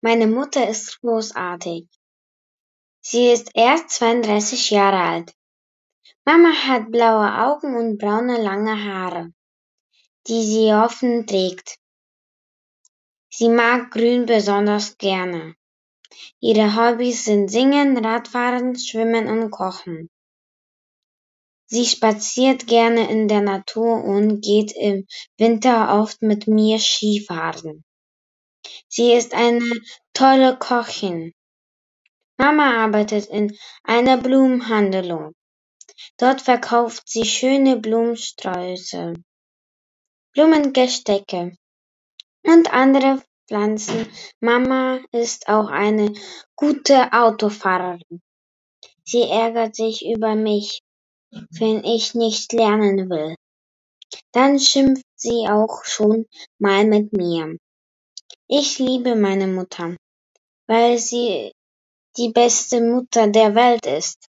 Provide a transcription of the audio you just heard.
Meine Mutter ist großartig. Sie ist erst 32 Jahre alt. Mama hat blaue Augen und braune lange Haare, die sie offen trägt. Sie mag Grün besonders gerne. Ihre Hobbys sind Singen, Radfahren, Schwimmen und Kochen. Sie spaziert gerne in der Natur und geht im Winter oft mit mir Skifahren. Sie ist eine tolle Köchin. Mama arbeitet in einer Blumenhandlung. Dort verkauft sie schöne Blumensträuße, Blumengestecke und andere Pflanzen. Mama ist auch eine gute Autofahrerin. Sie ärgert sich über mich, wenn ich nicht lernen will. Dann schimpft sie auch schon mal mit mir. Ich liebe meine Mutter, weil sie die beste Mutter der Welt ist.